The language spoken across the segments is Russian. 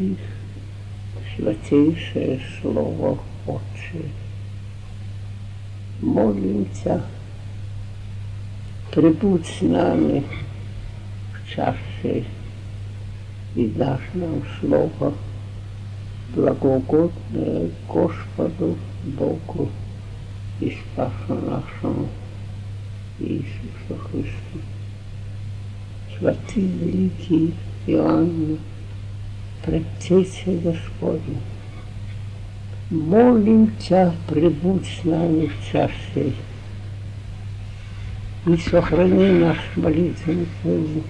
святых, святейшее Слово Отче. Молимся, прибудь с нами в часе и дашь нам Слово благогодное Господу Богу и Спасу нашему Иисусу Христу. Святый великий Иоанн, предтеча Господня, молим Тебя, прибудь с нами в сей и сохрани наш молитвенный путь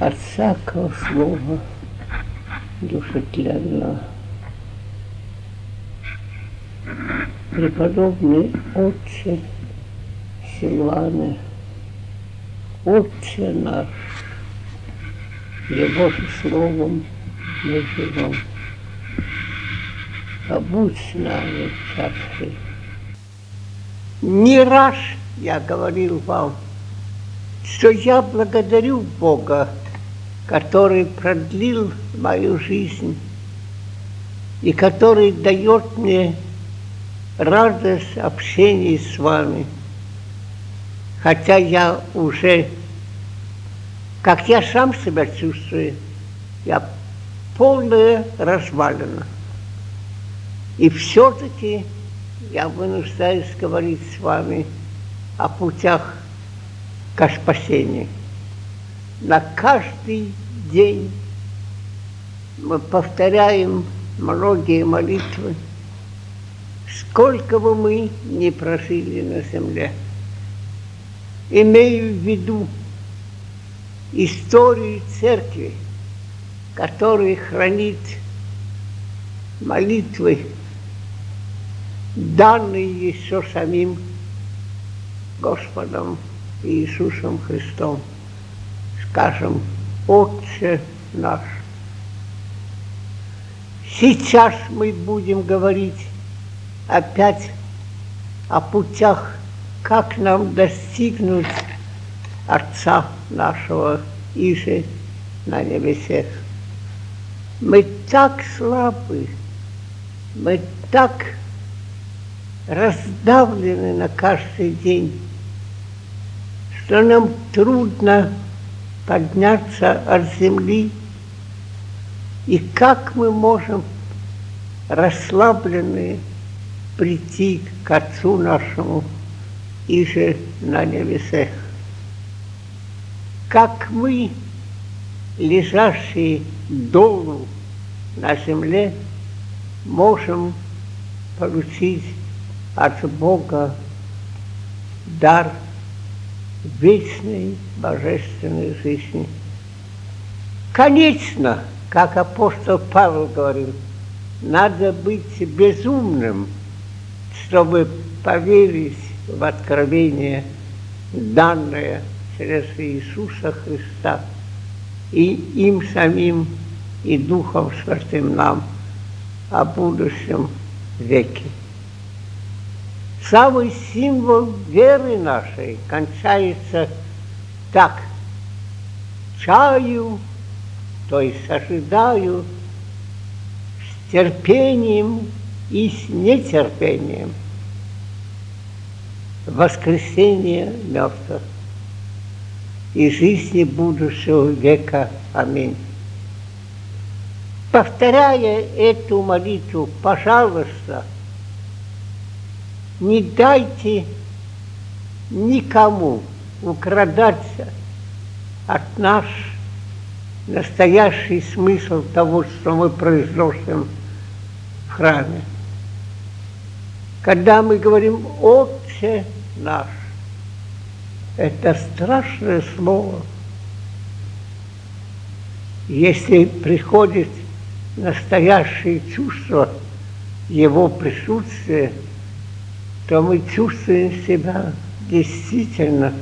от всякого слова душетленного. Преподобный Отче Силуаны, Отче наш, Его же словом нами в чаше. Не раз я говорил вам, что я благодарю Бога, который продлил мою жизнь и который дает мне радость общения с вами. Хотя я уже, как я сам себя чувствую, я полная развалина. И все-таки я вынуждаюсь говорить с вами о путях к спасению. На каждый день мы повторяем многие молитвы, сколько бы мы ни прожили на земле. Имею в виду историю церкви, которая хранит молитвы, данные еще самим Господом Иисусом Христом. Скажем, Отче наш. Сейчас мы будем говорить опять о путях, как нам достигнуть Отца нашего Иже на небесах. Мы так слабы, мы так раздавлены на каждый день, что нам трудно подняться от земли, и как мы можем расслабленные прийти к Отцу нашему и же на небесах. Как мы, лежащие долу на земле, можем получить от Бога дар вечной божественной жизни. Конечно, как апостол Павел говорил, надо быть безумным, чтобы поверить в откровение, данное через Иисуса Христа и им самим, и Духом Святым нам о будущем веке. Самый символ веры нашей кончается так. Чаю, то есть ожидаю, с терпением и с нетерпением воскресения мертвых и жизни будущего века. Аминь. Повторяя эту молитву, пожалуйста, не дайте никому украдаться от наш настоящий смысл того, что мы произносим в храме. Когда мы говорим «Отче наш», это страшное слово. Если приходит настоящее чувство Его присутствия, то мы чувствуем себя действительно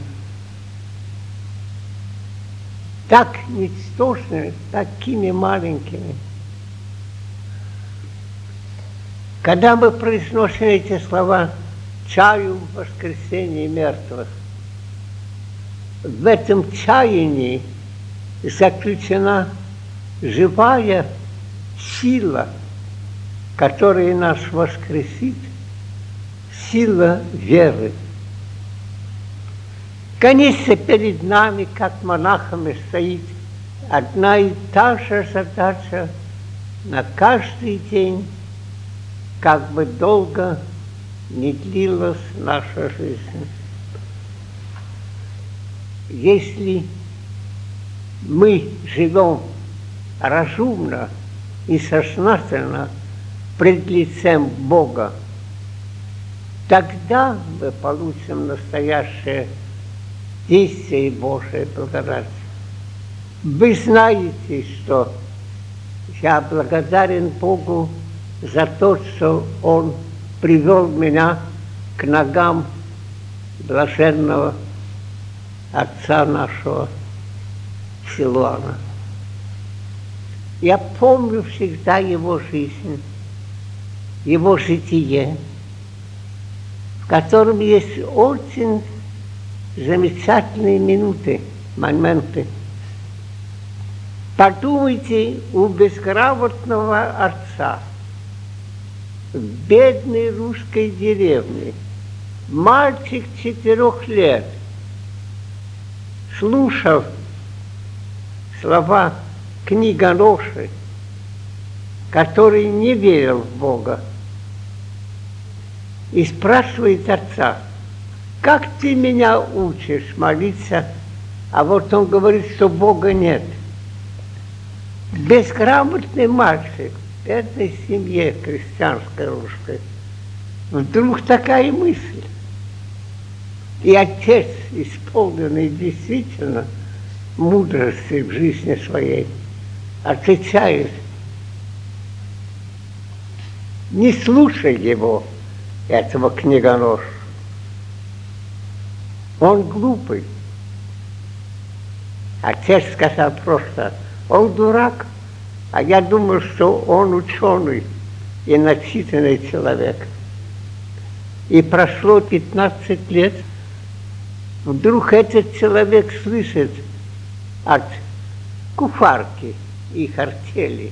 так ничтожными, такими маленькими. Когда мы произносим эти слова «чаю воскресения мертвых», в этом чаянии заключена живая сила, которая нас воскресит, сила веры. Конечно, перед нами, как монахами, стоит одна и та же задача на каждый день, как бы долго не длилась наша жизнь. Если мы живем разумно и сознательно пред лицем Бога, тогда мы получим настоящее действие Божие благодать. Вы знаете, что я благодарен Богу за то, что Он привел меня к ногам блаженного отца нашего Силуана. Я помню всегда его жизнь, его житие, в котором есть очень замечательные минуты, моменты. Подумайте у безграмотного отца в бедной русской деревне, мальчик четырех лет, слушал слова книга Роши, который не верил в Бога, и спрашивает отца – как ты меня учишь молиться, а вот он говорит, что Бога нет. Безграмотный мальчик бедной семье крестьянской русской. Вдруг такая мысль. И отец, исполненный действительно мудрости в жизни своей, отвечает, не слушай его, этого книгоноша. Он глупый. Отец сказал просто, он дурак, а я думаю, что он ученый и начитанный человек. И прошло 15 лет, вдруг этот человек слышит от куфарки их артели,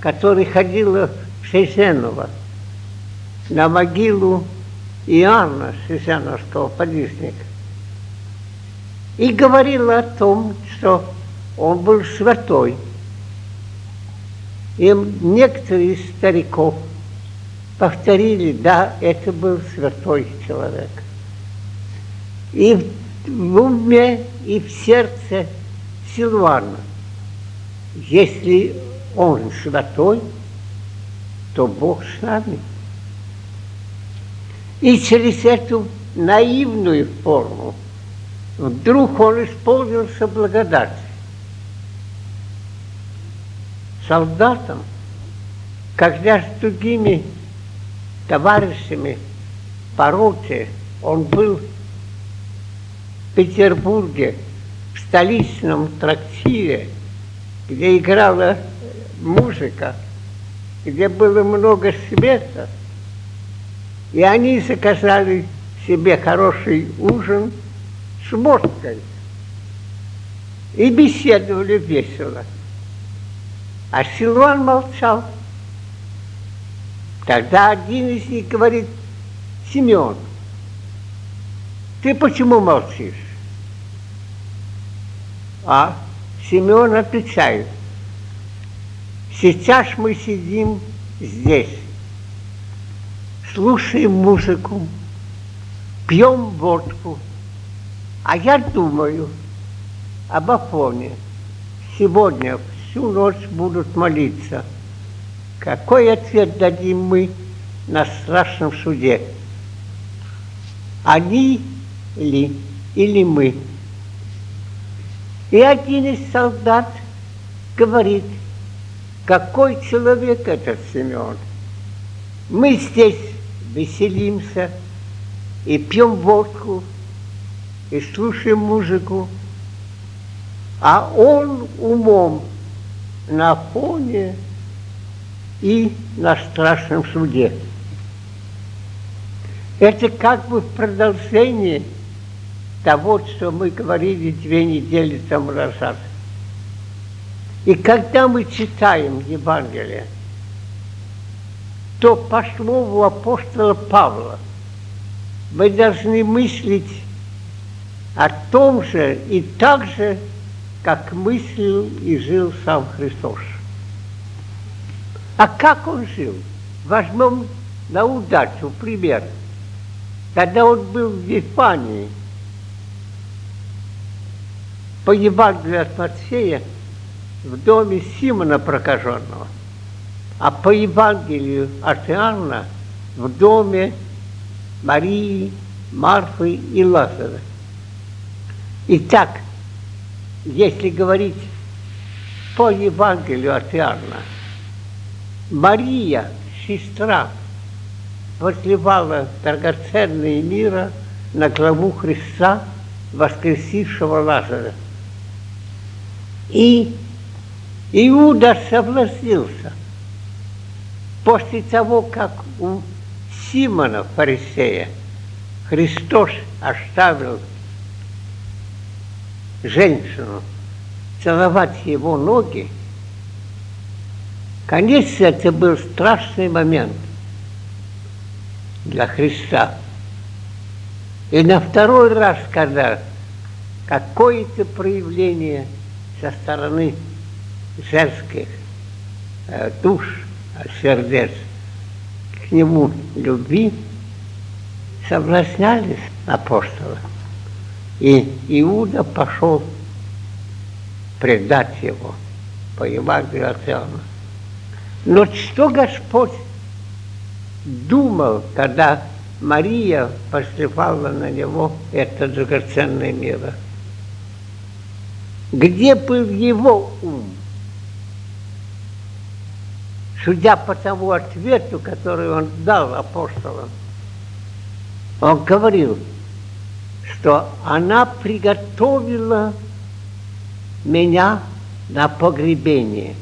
которая ходила в Шейзенова на могилу Иоанна Сесяновского подвижника, и говорила о том, что он был святой. И некоторые из стариков повторили, да, это был святой человек. И в уме, и в сердце Силуана, если он святой, то Бог с нами. И через эту наивную форму вдруг он исполнился благодатью. Солдатам, когда с другими товарищами по роте он был Петербурге, в столичном трактире, где играла музыка, где было много света – и они заказали себе хороший ужин с водкой. И беседовали весело. А Силуан молчал. Тогда один из них говорит, Семен, ты почему молчишь? А Семен отвечает, сейчас мы сидим здесь, слушаем музыку, пьем водку. А я думаю об Афоне. Сегодня всю ночь будут молиться. Какой ответ дадим мы на страшном суде? Они ли или мы? И один из солдат говорит, какой человек этот Семен? Мы здесь веселимся и пьем водку, и слушаем музыку, а он умом на фоне и на страшном суде. Это как бы в продолжении того, что мы говорили две недели тому назад. И когда мы читаем Евангелие, то по слову апостола Павла мы должны мыслить о том же и так же, как мыслил и жил сам Христос. А как он жил? Возьмем на удачу пример. Когда он был в Вифании, по Евангелию от Матфея, в доме Симона прокаженного, а по Евангелию от Иоанна в доме Марии, Марфы и Лазаря. Итак, если говорить по Евангелию от Иоанна, Мария, сестра, возливала драгоценные мира на главу Христа, воскресившего Лазаря. И Иуда согласился. После того, как у Симона, фарисея, Христос оставил женщину целовать его ноги, конечно, это был страшный момент для Христа. И на второй раз, когда какое-то проявление со стороны женских э, душ, сердец к нему любви, соблазнялись апостолы. И Иуда пошел предать его по Евангелию от Иоанна. Но что Господь думал, когда Мария посыпала на него это драгоценное мира? Где был его ум? Судя по тому ответу, который он дал апостолам, он говорил, что она приготовила меня на погребение.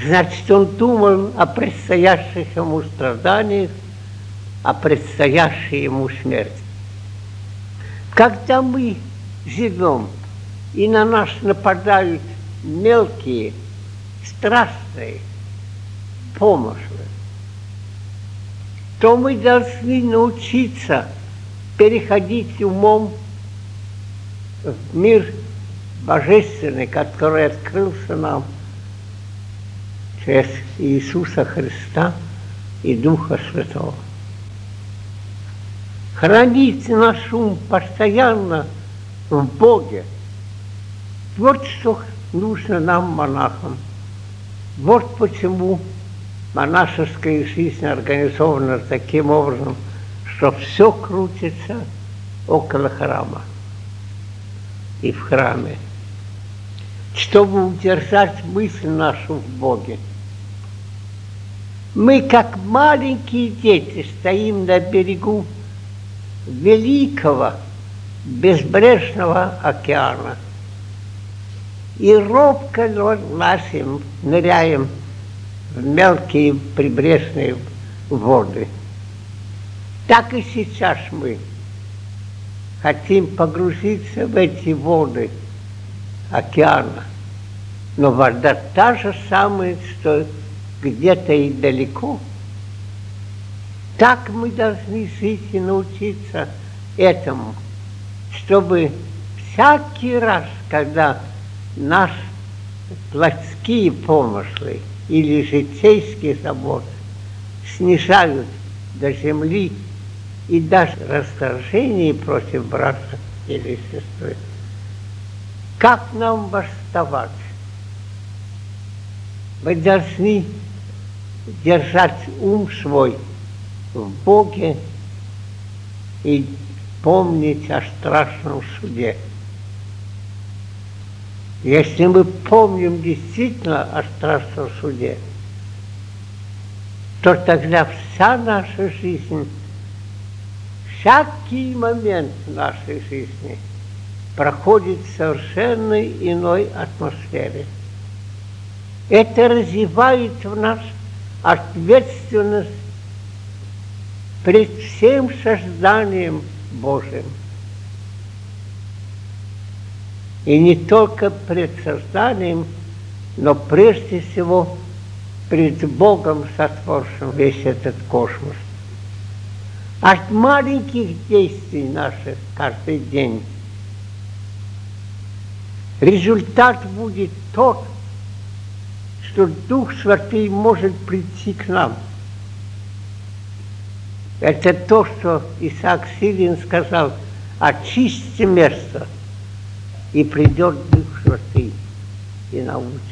Значит, он думал о предстоящих ему страданиях, о предстоящей ему смерти. Когда мы живем, и на нас нападают мелкие, страстные помыслы, то мы должны научиться переходить умом в мир божественный, который открылся нам через Иисуса Христа и Духа Святого. Хранить наш ум постоянно в Боге. Вот что нужно нам, монахам. Вот почему монашеская жизнь организована таким образом, что все крутится около храма и в храме, чтобы удержать мысль нашу в Боге. Мы, как маленькие дети, стоим на берегу великого безбрежного океана и робко лазим, ныряем в мелкие прибрежные воды. Так и сейчас мы хотим погрузиться в эти воды океана. Но вода та же самая, что где-то и далеко. Так мы должны жить и научиться этому, чтобы всякий раз, когда наши плотские помыслы или житейские заботы снижают до земли и даже раздражение против брата или сестры. Как нам восставать? Мы должны держать ум свой в Боге и помнить о страшном суде. Если мы помним действительно о страшном суде, то тогда вся наша жизнь, всякий момент нашей жизни проходит в совершенно иной атмосфере. Это развивает в нас ответственность пред всем созданием Божьим. И не только пред созданием, но прежде всего пред Богом, сотворшим весь этот космос. От маленьких действий наших каждый день результат будет тот, что Дух Святый может прийти к нам. Это то, что Исаак Сирин сказал, очисти место, и придет Дух Святый и научит.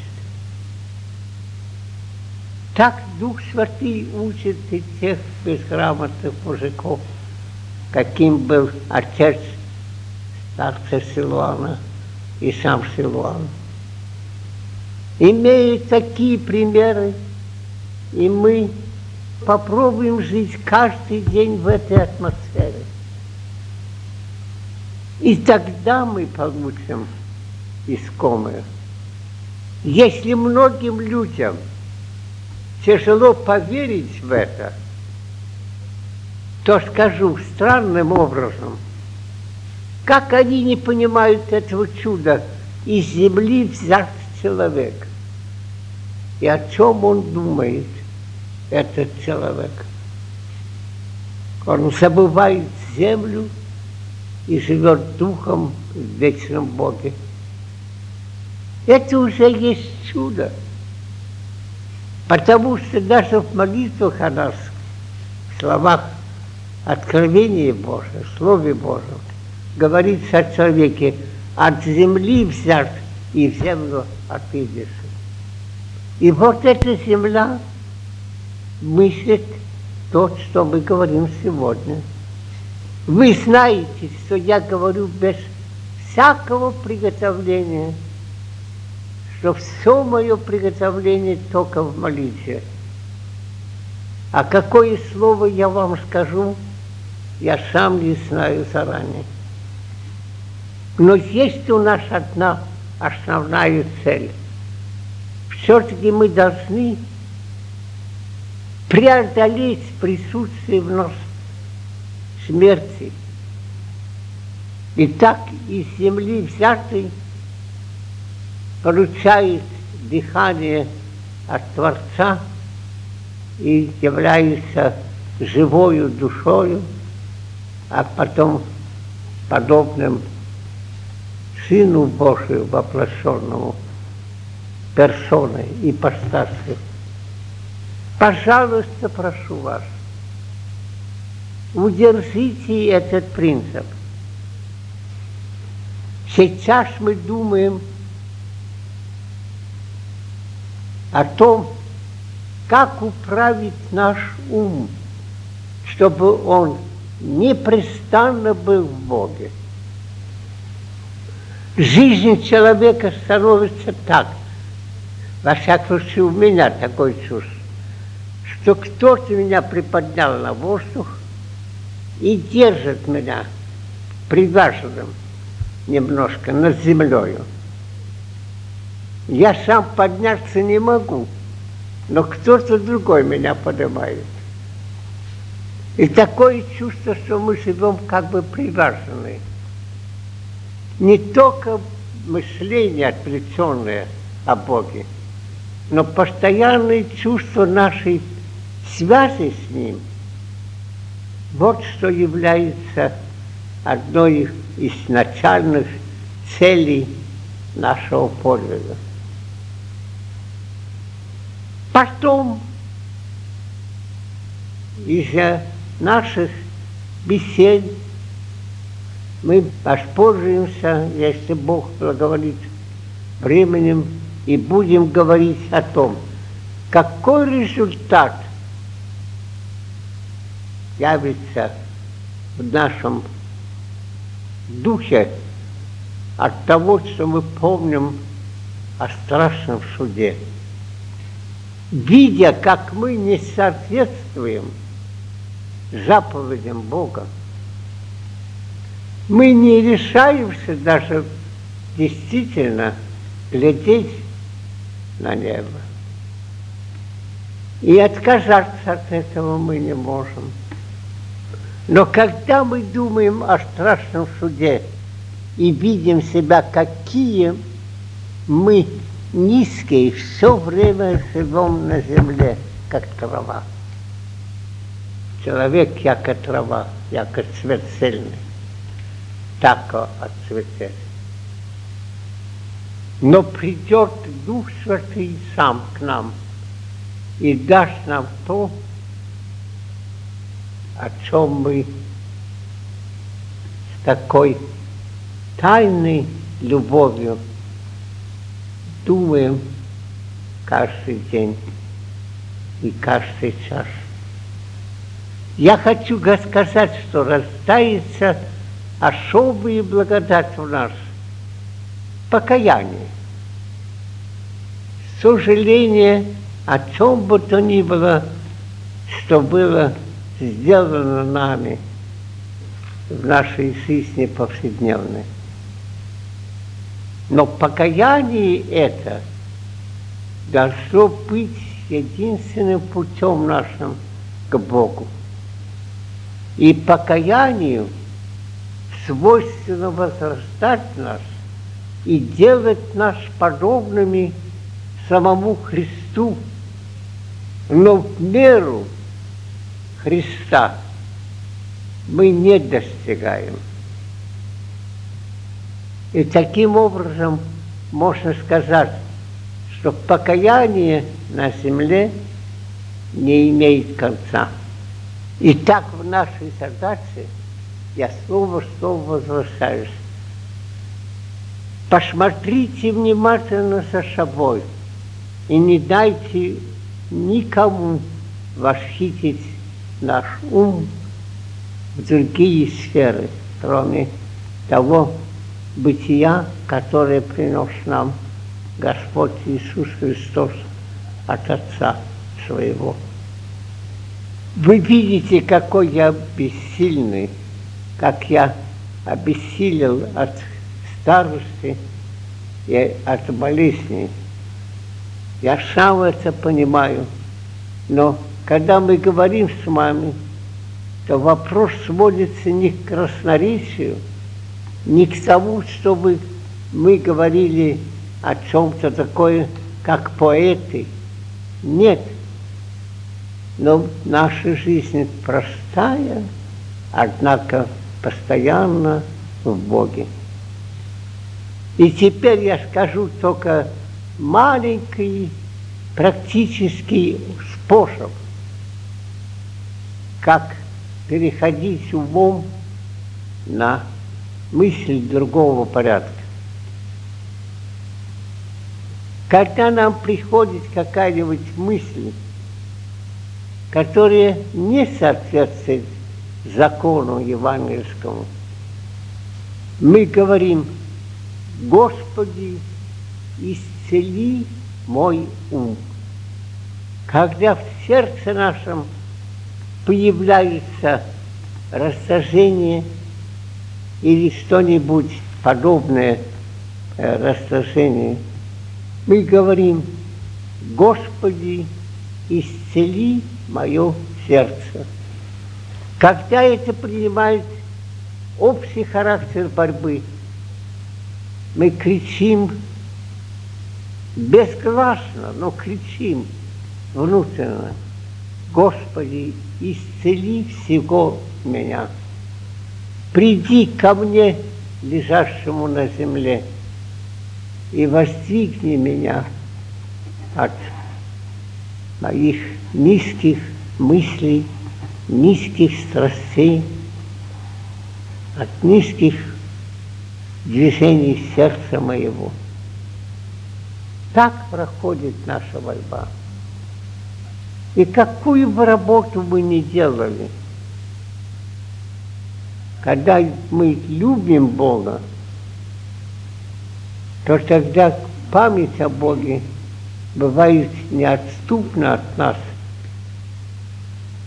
Так Дух Святый учит и тех безграмотных мужиков, каким был отец старца Силуана и сам Силуан. Имея такие примеры, и мы попробуем жить каждый день в этой атмосфере. И тогда мы получим искомое. Если многим людям тяжело поверить в это, то скажу странным образом, как они не понимают этого чуда, из земли взят человек. И о чем он думает, этот человек? Он забывает землю и живет духом в вечном Боге. Это уже есть чудо. Потому что даже в молитвах о нас, в словах откровения Божьего, Слове Божьем, говорится о человеке, от земли взят и в землю отыдешь. И вот эта земля мыслит то, что мы говорим сегодня. Вы знаете, что я говорю без всякого приготовления, что все мое приготовление только в молитве. А какое слово я вам скажу, я сам не знаю заранее. Но есть у нас одна основная цель. Все-таки мы должны преодолеть присутствие в нас смерти. И так из земли взятый получает дыхание от Творца и является живою душою, а потом подобным Сыну Божию воплощенному персоной и постасью. Пожалуйста, прошу вас, удержите этот принцип. Сейчас мы думаем о том, как управить наш ум, чтобы он непрестанно был в Боге жизнь человека становится так, во всяком случае у меня такое чувство, что кто-то меня приподнял на воздух и держит меня привязанным немножко над землей. Я сам подняться не могу, но кто-то другой меня поднимает. И такое чувство, что мы живем как бы привязанные не только мышление отвлеченное о Боге, но постоянное чувство нашей связи с Ним. Вот что является одной из начальных целей нашего подвига. Потом из-за наших бесед. Мы воспользуемся, если Бог благоволит, временем и будем говорить о том, какой результат явится в нашем духе от того, что мы помним о страшном суде. Видя, как мы не соответствуем заповедям Бога, мы не решаемся даже действительно глядеть на небо. И отказаться от этого мы не можем. Но когда мы думаем о страшном суде и видим себя, какие мы низкие, все время живем на земле, как трава. Человек, яко трава, яко цвет цельный, так отцветет. Но придет Дух Святый сам к нам и даст нам то, о чем мы с такой тайной любовью думаем каждый день и каждый час. Я хочу сказать, что рождается особая благодать в нас – покаяние. Сожаление о чем бы то ни было, что было сделано нами в нашей жизни повседневной. Но покаяние это должно быть единственным путем нашим к Богу. И покаянию свойственно возрастать нас и делать нас подобными самому Христу, но в меру Христа мы не достигаем. И таким образом можно сказать, что покаяние на земле не имеет конца. И так в нашей задаче я снова снова возвращаюсь. Посмотрите внимательно за собой и не дайте никому восхитить наш ум в другие сферы, кроме того бытия, которое принес нам Господь Иисус Христос от Отца Своего. Вы видите, какой я бессильный, как я обессилел от старости и от болезней. Я сам это понимаю, но когда мы говорим с вами, то вопрос сводится не к красноречию, не к тому, чтобы мы говорили о чем-то такое, как поэты. Нет. Но наша жизнь простая, однако постоянно в Боге. И теперь я скажу только маленький практический способ, как переходить умом на мысль другого порядка. Когда нам приходит какая-нибудь мысль, которая не соответствует закону евангельскому, мы говорим, Господи, исцели мой ум. Когда в сердце нашем появляется растяжение или что-нибудь подобное э, растяжение, мы говорим, Господи, исцели мое сердце. Когда это принимает общий характер борьбы, мы кричим бесгласно, но кричим внутренно, Господи, исцели всего меня. Приди ко мне, лежащему на земле, и воздвигни меня от моих низких мыслей, низких страстей, от низких движений сердца моего. Так проходит наша борьба. И какую бы работу мы ни делали, когда мы любим Бога, то тогда память о Боге бывает неотступна от нас.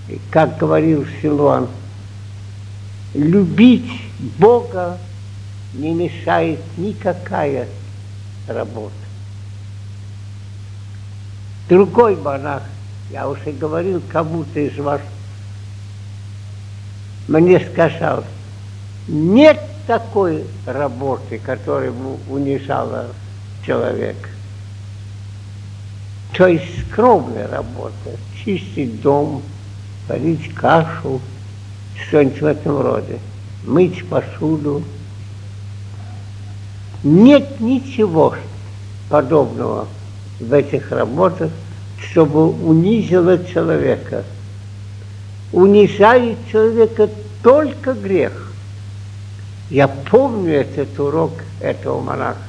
И как говорил Силуан, любить Бога не мешает никакая работа. Другой монах, я уже говорил кому-то из вас, мне сказал, нет такой работы, которая бы унижала человека. То есть скромная работа, чистить дом, варить кашу, что-нибудь в этом роде, мыть посуду. Нет ничего подобного в этих работах, чтобы унизило человека. Унижает человека только грех. Я помню этот урок этого монаха.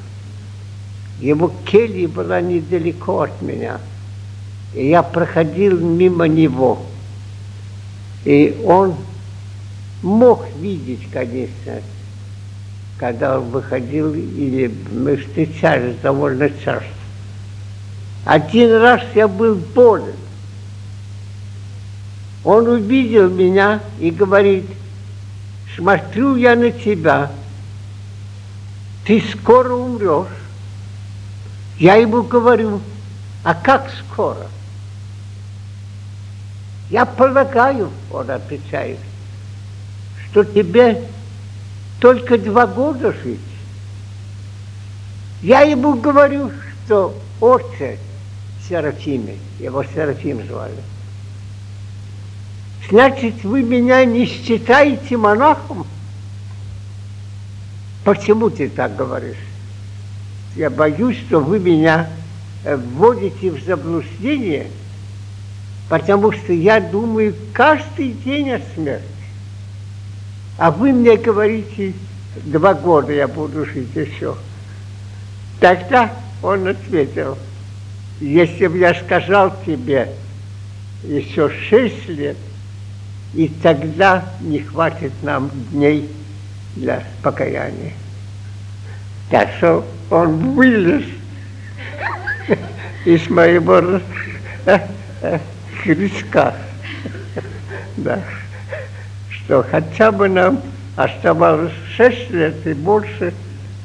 Его келья была недалеко от меня. И я проходил мимо него. И он мог видеть, конечно, когда он выходил, или мы встречались довольно часто. Один раз я был болен. Он увидел меня и говорит, смотрю я на тебя, ты скоро умрешь. Я ему говорю, а как скоро? Я полагаю, он отвечает, что тебе только два года жить. Я ему говорю, что отце Серафиме, его Серафим звали, значит, вы меня не считаете монахом? Почему ты так говоришь? Я боюсь, что вы меня э, вводите в заблуждение, потому что я думаю каждый день о смерти. А вы мне говорите, два года я буду жить еще. Тогда он ответил, если бы я сказал тебе еще шесть лет, и тогда не хватит нам дней для покаяния. Так что он вылез из моего крючка. Да. Что хотя бы нам оставалось шесть лет и больше,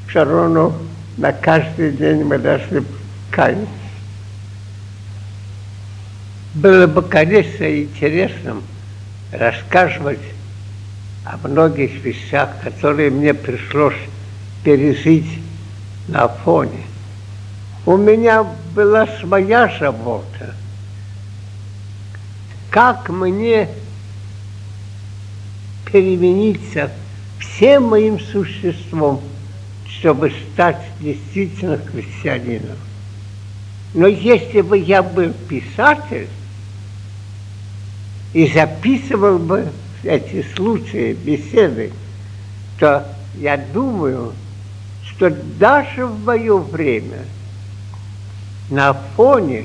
все равно на каждый день мы должны каяться. Было бы, конечно, интересным рассказывать о многих вещах, которые мне пришлось пережить на фоне. У меня была своя забота. Как мне перемениться всем моим существом, чтобы стать действительно христианином. Но если бы я был писатель и записывал бы эти случаи, беседы, то я думаю, что даже в мое время на фоне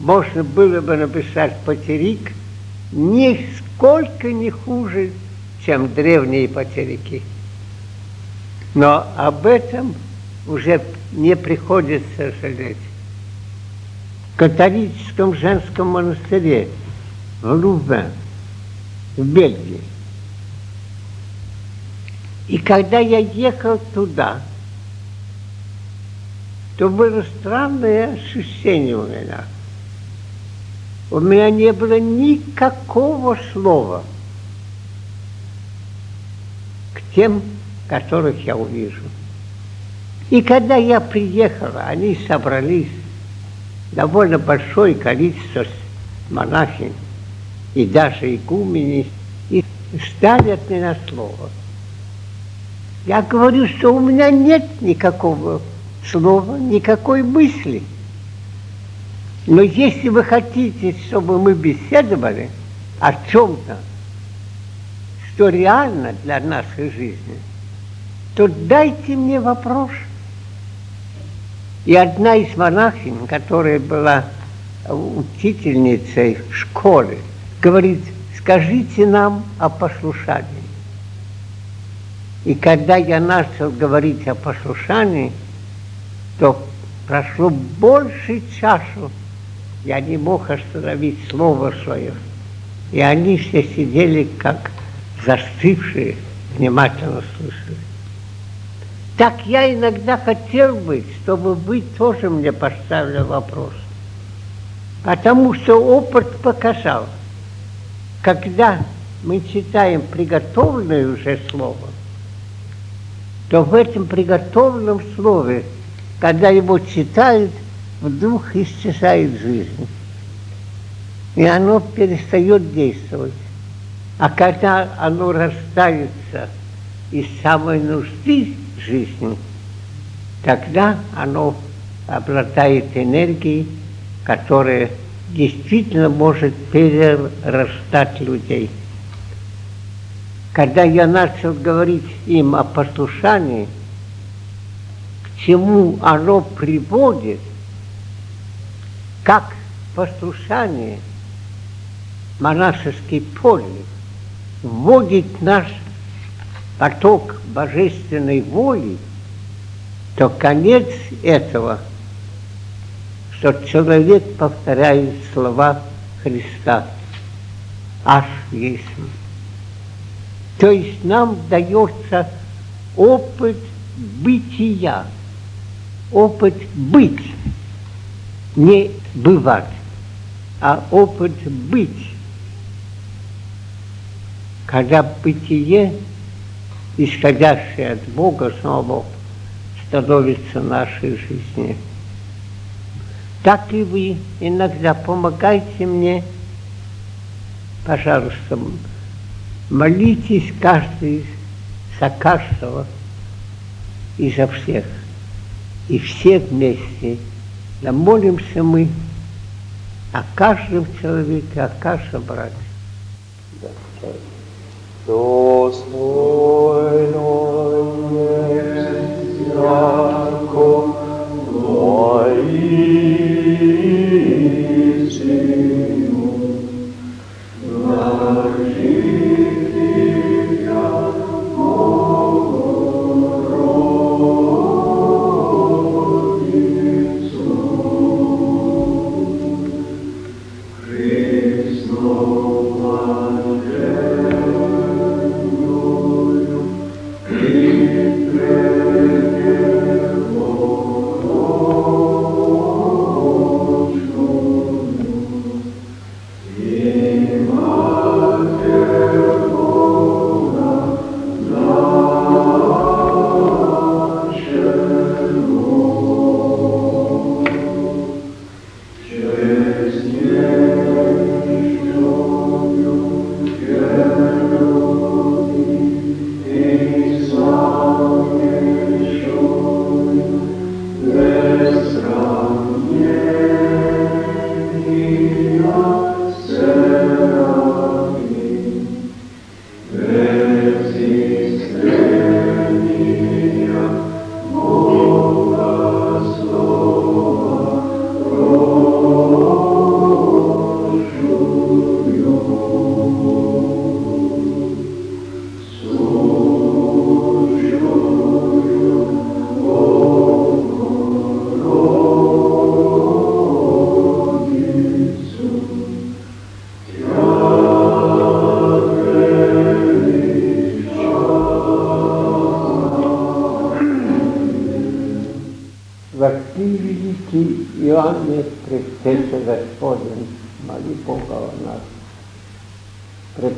можно было бы написать потерик нисколько не хуже, чем древние потерики. Но об этом уже не приходится жалеть. В католическом женском монастыре в Лувен, в Бельгии, и когда я ехал туда, то было странное ощущение у меня. У меня не было никакого слова к тем, которых я увижу. И когда я приехал, они собрались, довольно большое количество монахинь и даже игумени, и стали от меня слово – я говорю, что у меня нет никакого слова, никакой мысли. Но если вы хотите, чтобы мы беседовали о чем-то, что реально для нашей жизни, то дайте мне вопрос. И одна из монахинь, которая была учительницей в школе, говорит, скажите нам о послушании. И когда я начал говорить о послушании, то прошло больше часу, я не мог остановить слово свое. И они все сидели как застывшие, внимательно слушали. Так я иногда хотел бы, чтобы вы тоже мне поставили вопрос. Потому что опыт показал, когда мы читаем приготовленное уже слово, то в этом приготовленном слове, когда его читают, вдруг исчезает жизнь. И оно перестает действовать. А когда оно растается из самой нужды жизни, тогда оно обладает энергией, которая действительно может перерастать людей. Когда я начал говорить им о послушании, к чему оно приводит, как послушание, монашеский подвиг, вводит наш поток божественной воли, то конец этого, что человек повторяет слова Христа «Аж есть». То есть нам дается опыт бытия, опыт быть, не бывать, а опыт быть. Когда бытие, исходящее от Бога самого, становится нашей жизнью. Так и вы иногда помогайте мне, пожалуйста, молитесь каждый за каждого и за всех. И все вместе да молимся мы о каждом человеке, о каждом брате. Достойно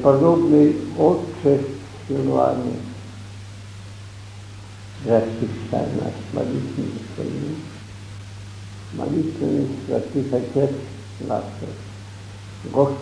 преподобный Отче Силуане, расписай нас молитвенный союз, молитвенный святых Отец наших, Господи